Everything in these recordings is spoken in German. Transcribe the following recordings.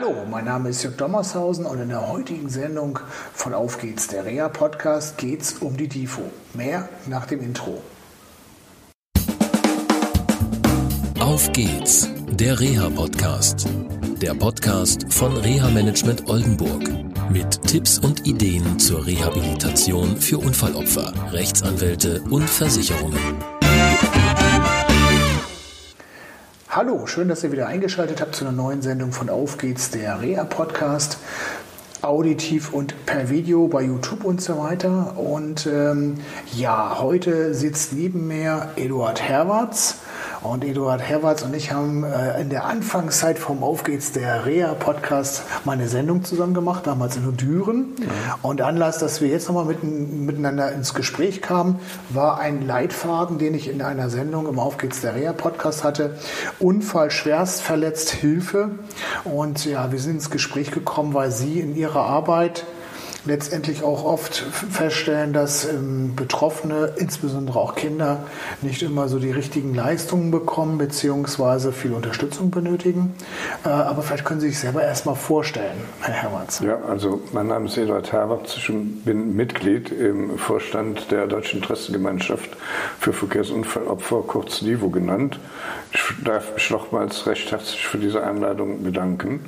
Hallo, mein Name ist Jörg Dommershausen und in der heutigen Sendung von Auf geht's, der Reha-Podcast, geht's um die DIFO. Mehr nach dem Intro. Auf geht's, der Reha-Podcast. Der Podcast von Reha Management Oldenburg. Mit Tipps und Ideen zur Rehabilitation für Unfallopfer, Rechtsanwälte und Versicherungen. Hallo, schön, dass ihr wieder eingeschaltet habt zu einer neuen Sendung von Auf geht's, der Reha-Podcast. Auditiv und per Video bei YouTube und so weiter. Und ähm, ja, heute sitzt neben mir Eduard Herwarts. Und Eduard Herwarts und ich haben äh, in der Anfangszeit vom Auf geht's der Rea-Podcast mal eine Sendung zusammen gemacht, damals in Düren. Ja. Und Anlass, dass wir jetzt nochmal mit, miteinander ins Gespräch kamen, war ein Leitfaden, den ich in einer Sendung im Auf geht's der Rea-Podcast hatte. Unfall schwerst verletzt Hilfe. Und ja, wir sind ins Gespräch gekommen, weil Sie in Ihrer Arbeit letztendlich auch oft feststellen, dass ähm, Betroffene, insbesondere auch Kinder, nicht immer so die richtigen Leistungen bekommen bzw. viel Unterstützung benötigen. Äh, aber vielleicht können Sie sich selber erstmal vorstellen, Herr Hermanns. Ja, also mein Name ist Eduard Herwartz, ich bin Mitglied im Vorstand der Deutschen Interessengemeinschaft für Verkehrsunfallopfer, kurz DIVO genannt. Ich darf mich nochmals recht herzlich für diese Einladung bedanken.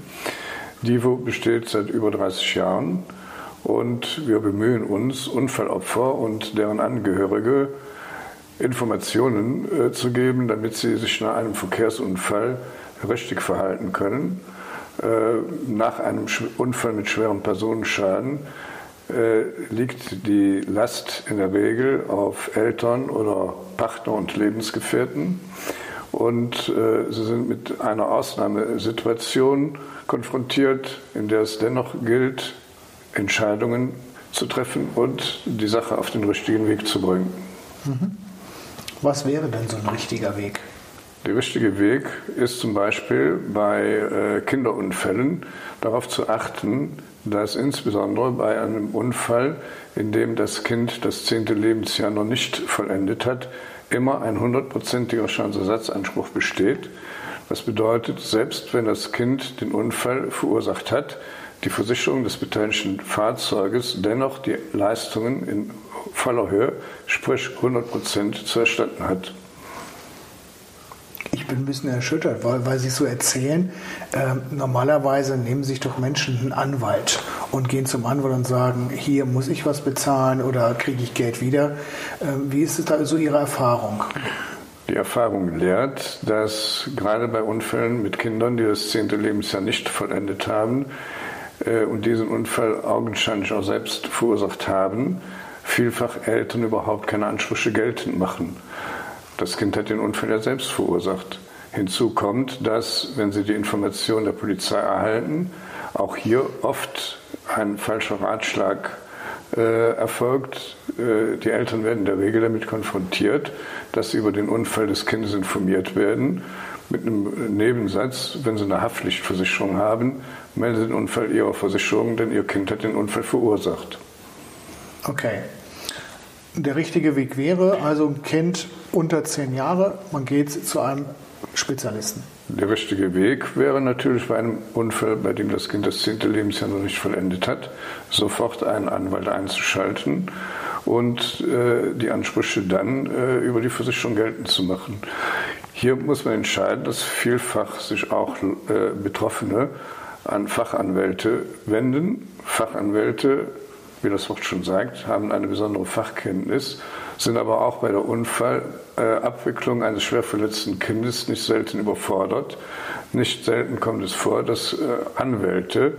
DIVO besteht seit über 30 Jahren und wir bemühen uns, Unfallopfer und deren Angehörige Informationen äh, zu geben, damit sie sich nach einem Verkehrsunfall richtig verhalten können. Äh, nach einem Unfall mit schwerem Personenschaden äh, liegt die Last in der Regel auf Eltern oder Partner und Lebensgefährten. Und äh, sie sind mit einer Ausnahmesituation konfrontiert, in der es dennoch gilt, Entscheidungen zu treffen und die Sache auf den richtigen Weg zu bringen. Mhm. Was wäre denn so ein richtiger Weg? Der richtige Weg ist zum Beispiel bei äh, Kinderunfällen darauf zu achten, dass insbesondere bei einem Unfall, in dem das Kind das zehnte Lebensjahr noch nicht vollendet hat, immer ein hundertprozentiger Schadensersatzanspruch besteht. Das bedeutet, selbst wenn das Kind den Unfall verursacht hat, die Versicherung des beteiligten Fahrzeuges dennoch die Leistungen in voller Höhe, sprich 100 Prozent, zu erstatten hat. Ich bin ein bisschen erschüttert, weil, weil Sie so erzählen. Äh, normalerweise nehmen sich doch Menschen einen Anwalt und gehen zum Anwalt und sagen, hier muss ich was bezahlen oder kriege ich Geld wieder. Äh, wie ist es da so Ihre Erfahrung? Die Erfahrung lehrt, dass gerade bei Unfällen mit Kindern, die das zehnte Lebensjahr nicht vollendet haben, und diesen Unfall augenscheinlich auch selbst verursacht haben, vielfach Eltern überhaupt keine Ansprüche geltend machen. Das Kind hat den Unfall ja selbst verursacht. Hinzu kommt, dass, wenn sie die Information der Polizei erhalten, auch hier oft ein falscher Ratschlag äh, erfolgt. Äh, die Eltern werden in der Regel damit konfrontiert, dass sie über den Unfall des Kindes informiert werden mit einem Nebensatz, wenn Sie eine Haftpflichtversicherung haben, melden Sie den Unfall Ihrer Versicherung, denn Ihr Kind hat den Unfall verursacht. Okay. Der richtige Weg wäre also ein Kind unter zehn Jahre, man geht zu einem Spezialisten. Der richtige Weg wäre natürlich bei einem Unfall, bei dem das Kind das zehnte Lebensjahr noch nicht vollendet hat, sofort einen Anwalt einzuschalten und äh, die Ansprüche dann äh, über die Versicherung geltend zu machen. Hier muss man entscheiden, dass vielfach sich auch äh, Betroffene an Fachanwälte wenden. Fachanwälte, wie das Wort schon sagt, haben eine besondere Fachkenntnis, sind aber auch bei der Unfallabwicklung eines schwer verletzten Kindes nicht selten überfordert. Nicht selten kommt es vor, dass äh, Anwälte,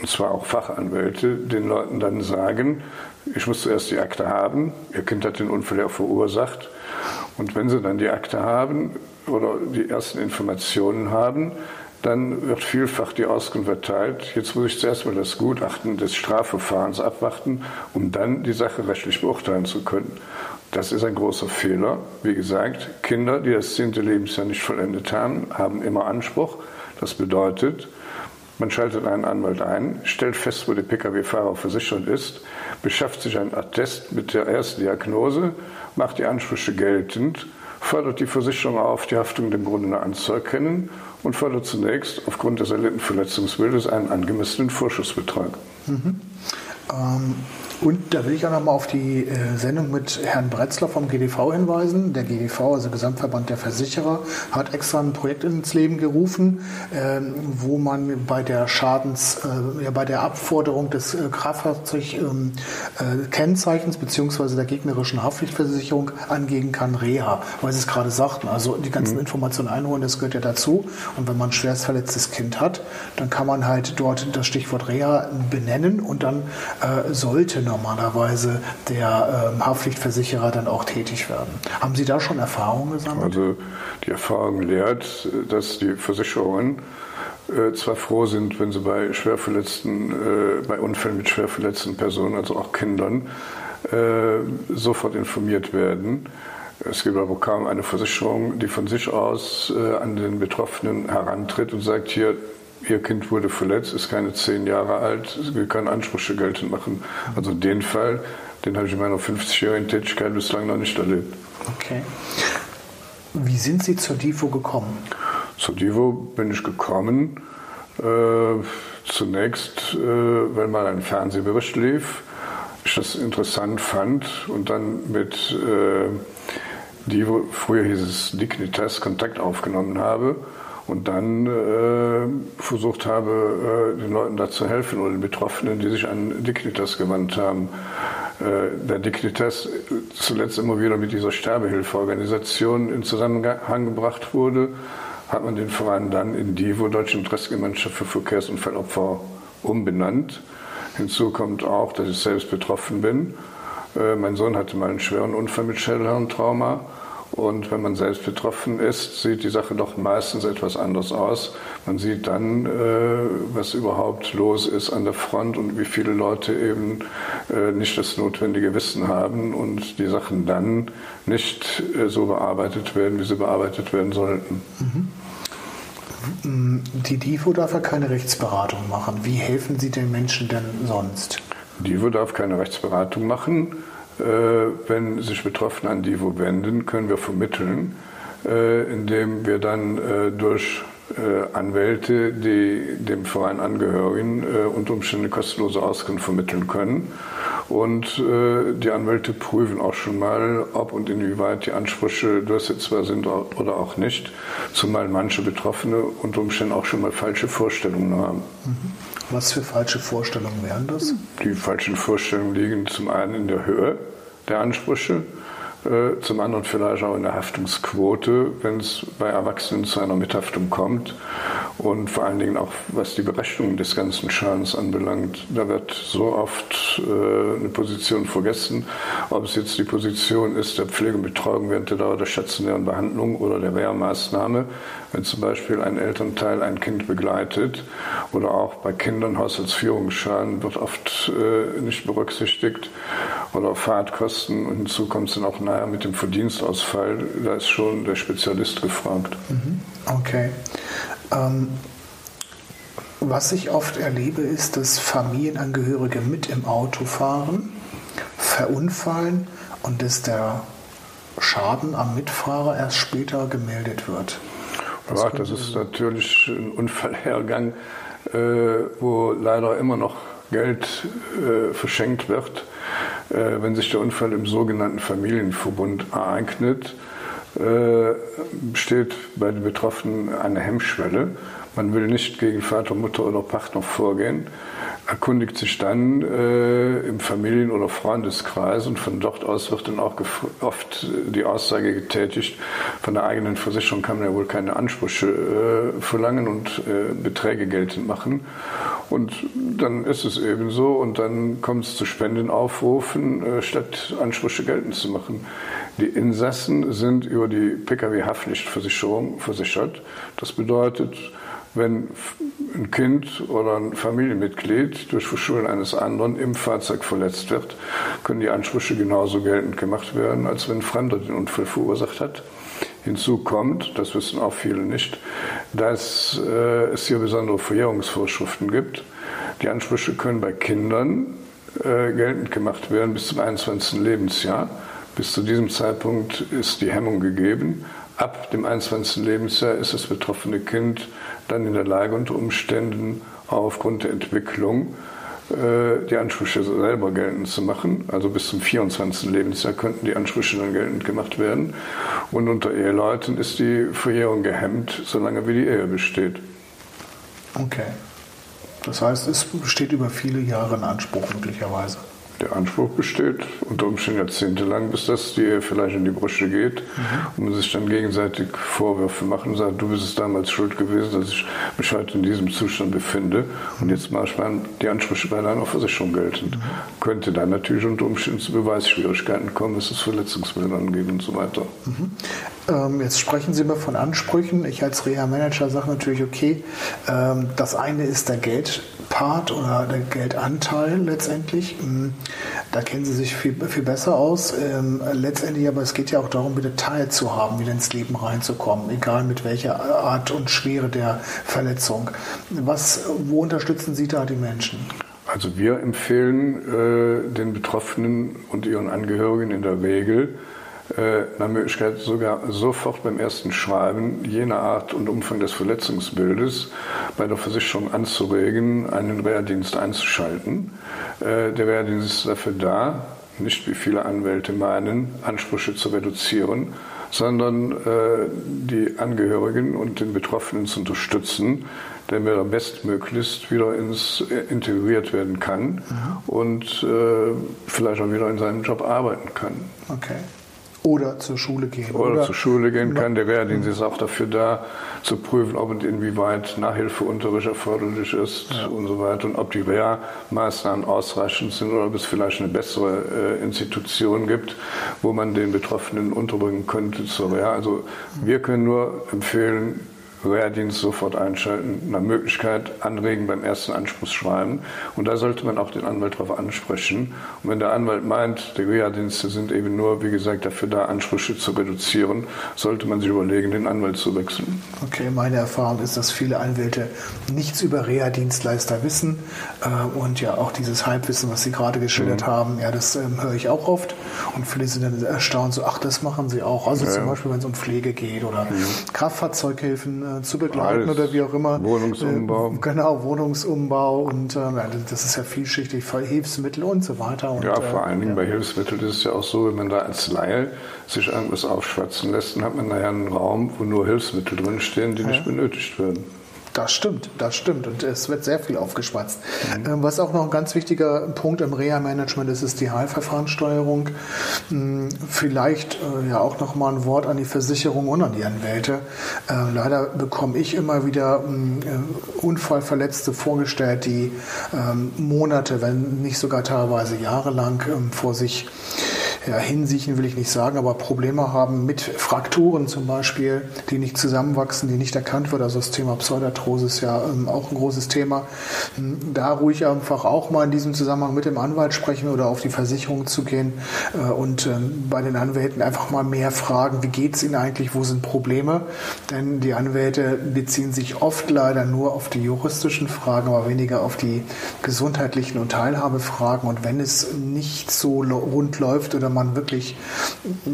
und zwar auch Fachanwälte, den Leuten dann sagen, ich muss zuerst die Akte haben, ihr Kind hat den Unfall ja verursacht, und wenn Sie dann die Akte haben oder die ersten Informationen haben, dann wird vielfach die Auskunft erteilt. Jetzt muss ich zuerst mal das Gutachten des Strafverfahrens abwarten, um dann die Sache rechtlich beurteilen zu können. Das ist ein großer Fehler. Wie gesagt, Kinder, die das zehnte Lebensjahr nicht vollendet haben, haben immer Anspruch. Das bedeutet, man schaltet einen Anwalt ein, stellt fest, wo der Pkw-Fahrer versichert ist, beschafft sich ein Attest mit der ersten Diagnose, macht die Ansprüche geltend, fordert die Versicherung auf, die Haftung dem Grunde anzuerkennen und fordert zunächst aufgrund des erlitten Verletzungsbildes einen angemessenen Vorschussbetrag. Mhm. Ähm, und da will ich auch noch mal auf die äh, Sendung mit Herrn Bretzler vom GDV hinweisen. Der GDV, also Gesamtverband der Versicherer, hat extra ein Projekt ins Leben gerufen, ähm, wo man bei der Schadens, äh, ja, bei der Abforderung des äh, Kraftfahrzeugkennzeichens ähm, äh, beziehungsweise der gegnerischen Haftpflichtversicherung angehen kann, Reha, weil Sie es gerade sagten. Also die ganzen mhm. Informationen einholen, das gehört ja dazu. Und wenn man ein schwerst verletztes Kind hat, dann kann man halt dort das Stichwort Reha benennen und dann äh, sollte normalerweise der ähm, Haftpflichtversicherer dann auch tätig werden. Haben Sie da schon Erfahrungen gesammelt? Also die Erfahrung lehrt, dass die Versicherungen äh, zwar froh sind, wenn sie bei schwerverletzten, äh, bei Unfällen mit schwer verletzten Personen, also auch Kindern, äh, sofort informiert werden. Es gibt aber kaum eine Versicherung, die von sich aus äh, an den Betroffenen herantritt und sagt, hier, Ihr Kind wurde verletzt, ist keine zehn Jahre alt, will keine Ansprüche geltend machen. Also den Fall, den habe ich in meiner 50-jährigen Tätigkeit bislang noch nicht erlebt. Okay. Wie sind Sie zur DIVO gekommen? Zur DIVO bin ich gekommen, äh, zunächst, äh, weil mal ein Fernsehbericht lief, ich das interessant fand und dann mit äh, DIVO, früher hieß es Dignitas, Kontakt aufgenommen habe und dann äh, versucht habe, äh, den Leuten da zu helfen oder den Betroffenen, die sich an Dignitas gewandt haben. Äh, der Dignitas zuletzt immer wieder mit dieser Sterbehilfeorganisation in Zusammenhang gebracht wurde, hat man den Verein dann in DIVO, Deutsche Interessengemeinschaft für Verkehrsunfallopfer, umbenannt. Hinzu kommt auch, dass ich selbst betroffen bin. Äh, mein Sohn hatte mal einen schweren Unfall mit Schädelhirntrauma. Und wenn man selbst betroffen ist, sieht die Sache doch meistens etwas anders aus. Man sieht dann, äh, was überhaupt los ist an der Front und wie viele Leute eben äh, nicht das notwendige Wissen haben und die Sachen dann nicht äh, so bearbeitet werden, wie sie bearbeitet werden sollten. Mhm. Die DIVO darf ja keine Rechtsberatung machen. Wie helfen Sie den Menschen denn sonst? Die DIVO darf keine Rechtsberatung machen wenn sich Betroffene an DIVO wenden, können wir vermitteln, äh, indem wir dann äh, durch Anwälte, die dem Verein angehören, unter Umständen kostenlose Auskunft vermitteln können. Und die Anwälte prüfen auch schon mal, ob und inwieweit die Ansprüche durchsetzbar sind oder auch nicht, zumal manche Betroffene unter Umständen auch schon mal falsche Vorstellungen haben. Mhm. Was für falsche Vorstellungen wären das? Die falschen Vorstellungen liegen zum einen in der Höhe der Ansprüche, äh, zum anderen vielleicht auch in der Haftungsquote, wenn es bei Erwachsenen zu einer Mithaftung kommt und vor allen Dingen auch was die Berechnung des ganzen Schadens anbelangt. Da wird so oft äh, eine Position vergessen, ob es jetzt die Position ist der Pflege und Betreuung während der Dauer der stationären Behandlung oder der Wehrmaßnahme, wenn zum Beispiel ein Elternteil ein Kind begleitet oder auch bei Kindern Haushaltsführungsschaden wird oft äh, nicht berücksichtigt oder Fahrtkosten und hinzu kommt es dann auch nachher mit dem Verdienstausfall, da ist schon der Spezialist gefragt. Mhm. Okay. Ähm, was ich oft erlebe, ist, dass Familienangehörige mit im Auto fahren, verunfallen und dass der Schaden am Mitfahrer erst später gemeldet wird. Ja, das ist natürlich ein Unfallhergang, äh, wo leider immer noch Geld äh, verschenkt wird. Äh, wenn sich der Unfall im sogenannten Familienverbund ereignet, besteht bei den Betroffenen eine Hemmschwelle. Man will nicht gegen Vater, Mutter oder Partner vorgehen, erkundigt sich dann äh, im Familien- oder Freundeskreis und von dort aus wird dann auch oft die Aussage getätigt, von der eigenen Versicherung kann man ja wohl keine Ansprüche äh, verlangen und äh, Beträge geltend machen. Und dann ist es eben so und dann kommt es zu Spendenaufrufen, äh, statt Ansprüche geltend zu machen. Die Insassen sind über die Pkw-Haftpflichtversicherung versichert. Das bedeutet, wenn ein Kind oder ein Familienmitglied durch Verschulden eines anderen im Fahrzeug verletzt wird, können die Ansprüche genauso geltend gemacht werden, als wenn ein Fremder den Unfall verursacht hat. Hinzu kommt, das wissen auch viele nicht, dass äh, es hier besondere Verjährungsvorschriften gibt. Die Ansprüche können bei Kindern äh, geltend gemacht werden bis zum 21. Lebensjahr. Bis zu diesem Zeitpunkt ist die Hemmung gegeben. ab dem 21. Lebensjahr ist das betroffene Kind dann in der Lage, unter Umständen aufgrund der Entwicklung äh, die Ansprüche selber geltend zu machen. Also bis zum 24. Lebensjahr könnten die Ansprüche dann geltend gemacht werden. Und unter Eheleuten ist die Verjährung gehemmt, solange wie die Ehe besteht. Okay. Das heißt, es besteht über viele Jahre ein Anspruch möglicherweise der Anspruch besteht, unter Umständen jahrzehntelang, bis das die Ehe vielleicht in die Brüche geht mhm. und man sich dann gegenseitig Vorwürfe macht und sagt, du bist es damals schuld gewesen, dass ich mich heute in diesem Zustand befinde und jetzt mache ich die Ansprüche bei deiner Versicherung geltend. Mhm. Könnte dann natürlich unter Umständen zu Beweisschwierigkeiten kommen, dass es Verletzungsmittel angeht und so weiter. Mhm. Ähm, jetzt sprechen Sie immer von Ansprüchen. Ich als Reha-Manager sage natürlich, okay, ähm, das eine ist der Geldpart oder der Geldanteil letztendlich. Mhm. Da kennen Sie sich viel, viel besser aus. Ähm, letztendlich aber es geht ja auch darum, wieder teilzuhaben, wieder ins Leben reinzukommen, egal mit welcher Art und Schwere der Verletzung. Was, wo unterstützen Sie da die Menschen? Also wir empfehlen äh, den Betroffenen und ihren Angehörigen in der Regel, nach Möglichkeit sogar sofort beim ersten Schreiben jener Art und Umfang des Verletzungsbildes bei der Versicherung anzuregen, einen Wehrdienst einzuschalten. Äh, der Wehrdienst ist dafür da, nicht wie viele Anwälte meinen, Ansprüche zu reduzieren, sondern äh, die Angehörigen und den Betroffenen zu unterstützen, damit er bestmöglichst wieder ins, integriert werden kann mhm. und vielleicht auch wieder in seinem Job arbeiten kann. Okay. Oder zur Schule gehen. Oder, oder zur Schule gehen kann. Der Wehrdienst ist auch dafür da, zu prüfen, ob und inwieweit Nachhilfeunterricht erforderlich ist ja. und so weiter. Und ob die Wehrmaßnahmen ausreichend sind oder ob es vielleicht eine bessere äh, Institution gibt, wo man den Betroffenen unterbringen könnte zur Wehr. Also wir können nur empfehlen, Wehrdienst sofort einschalten, nach Möglichkeit anregen beim ersten Anspruchsschreiben. Und da sollte man auch den Anwalt darauf ansprechen. Und wenn der Anwalt meint, die Wehrdienste sind eben nur, wie gesagt, dafür da, Ansprüche zu reduzieren, sollte man sich überlegen, den Anwalt zu wechseln. Okay, meine Erfahrung ist, dass viele Anwälte nichts über Reha-Dienstleister wissen. Äh, und ja, auch dieses Halbwissen, was Sie gerade geschildert mhm. haben, ja, das ähm, höre ich auch oft. Und viele sind dann erstaunt, so, ach, das machen Sie auch. Also ja. zum Beispiel, wenn es um Pflege geht oder mhm. Kraftfahrzeughilfen äh, zu begleiten Alles. oder wie auch immer. Wohnungsumbau. Äh, genau, Wohnungsumbau und äh, das ist ja vielschichtig, Hilfsmittel und so weiter. Und, ja, vor allen Dingen ja. bei Hilfsmitteln ist es ja auch so, wenn man da als Laie sich irgendwas aufschwatzen lässt, dann hat man nachher einen Raum, wo nur Hilfsmittel drinstehen, die ja. nicht benötigt werden. Das stimmt, das stimmt. Und es wird sehr viel aufgeschwatzt. Mhm. Ähm, was auch noch ein ganz wichtiger Punkt im Reha-Management ist, ist die Heilverfahrenssteuerung. Hm, vielleicht äh, ja auch noch mal ein Wort an die Versicherung und an die Anwälte. Ähm, leider bekomme ich immer wieder hm, äh, Unfallverletzte vorgestellt, die ähm, Monate, wenn nicht sogar teilweise jahrelang vor sich ja, hinsiechen will ich nicht sagen, aber Probleme haben mit Frakturen zum Beispiel, die nicht zusammenwachsen, die nicht erkannt wird. Also das Thema Pseudarthrose ist ja ähm, auch ein großes Thema. Hm, da ruhig einfach auch mal in diesem Zusammenhang mit dem Anwalt sprechen oder auf die Versicherung zu gehen äh, und ähm, bei den Anwälten einfach mal mehr fragen, wie geht es ihnen eigentlich, wo sind Probleme? Denn die Anwälte beziehen sich oft leider nur auf die juristischen Fragen, aber weniger auf die gesundheitlichen und Teilhabefragen. Und wenn es nicht so rund läuft oder man wirklich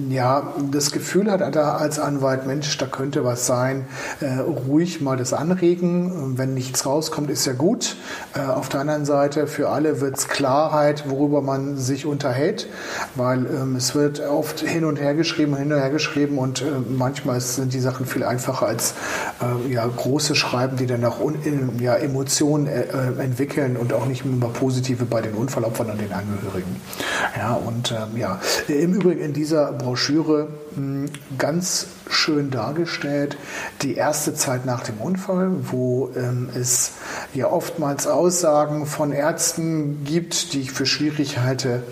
ja, das Gefühl hat als Anwalt, Mensch, da könnte was sein, äh, ruhig mal das anregen. Wenn nichts rauskommt, ist ja gut. Äh, auf der anderen Seite, für alle wird es Klarheit, worüber man sich unterhält, weil ähm, es wird oft hin und her geschrieben, hin und her geschrieben und äh, manchmal sind die Sachen viel einfacher als ja, große Schreiben, die dann auch ja, Emotionen entwickeln und auch nicht immer positive bei den Unfallopfern und den Angehörigen. Ja, und ähm, ja, im Übrigen in dieser Broschüre hm, ganz schön dargestellt die erste Zeit nach dem Unfall, wo ähm, es ja oftmals Aussagen von Ärzten gibt, die ich für schwierig halte,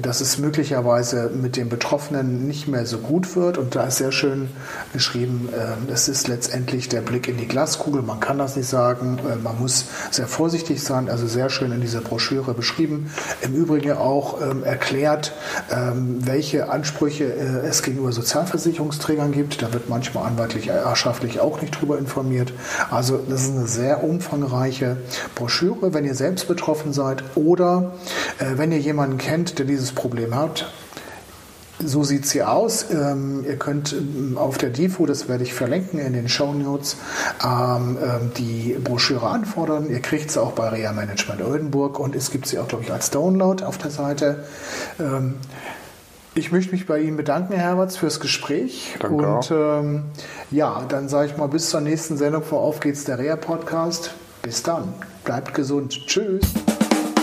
dass es möglicherweise mit dem Betroffenen nicht mehr so gut wird. Und da ist sehr schön geschrieben, äh, es ist letztendlich der Blick in die Glaskugel. Man kann das nicht sagen. Äh, man muss sehr vorsichtig sein. Also sehr schön in dieser Broschüre beschrieben. Im Übrigen auch ähm, erklärt, ähm, welche Ansprüche äh, es gegenüber Sozialversicherungsträgern gibt. Da wird manchmal anwaltlich, erschaftlich auch nicht drüber informiert. Also das ist eine sehr umfangreiche Broschüre, wenn ihr selbst betroffen seid oder wenn ihr jemanden kennt, der dieses Problem hat, so sieht sie aus. Ähm, ihr könnt ähm, auf der DIFO, das werde ich verlinken in den Show Notes, ähm, ähm, die Broschüre anfordern. Ihr kriegt sie auch bei Rea Management Oldenburg und es gibt sie auch, glaube ich, als Download auf der Seite. Ähm, ich möchte mich bei Ihnen bedanken, Herr Herberts, fürs Gespräch. Danke und ähm, ja, dann sage ich mal bis zur nächsten Sendung vor Auf geht's der Rea Podcast. Bis dann. Bleibt gesund. Tschüss.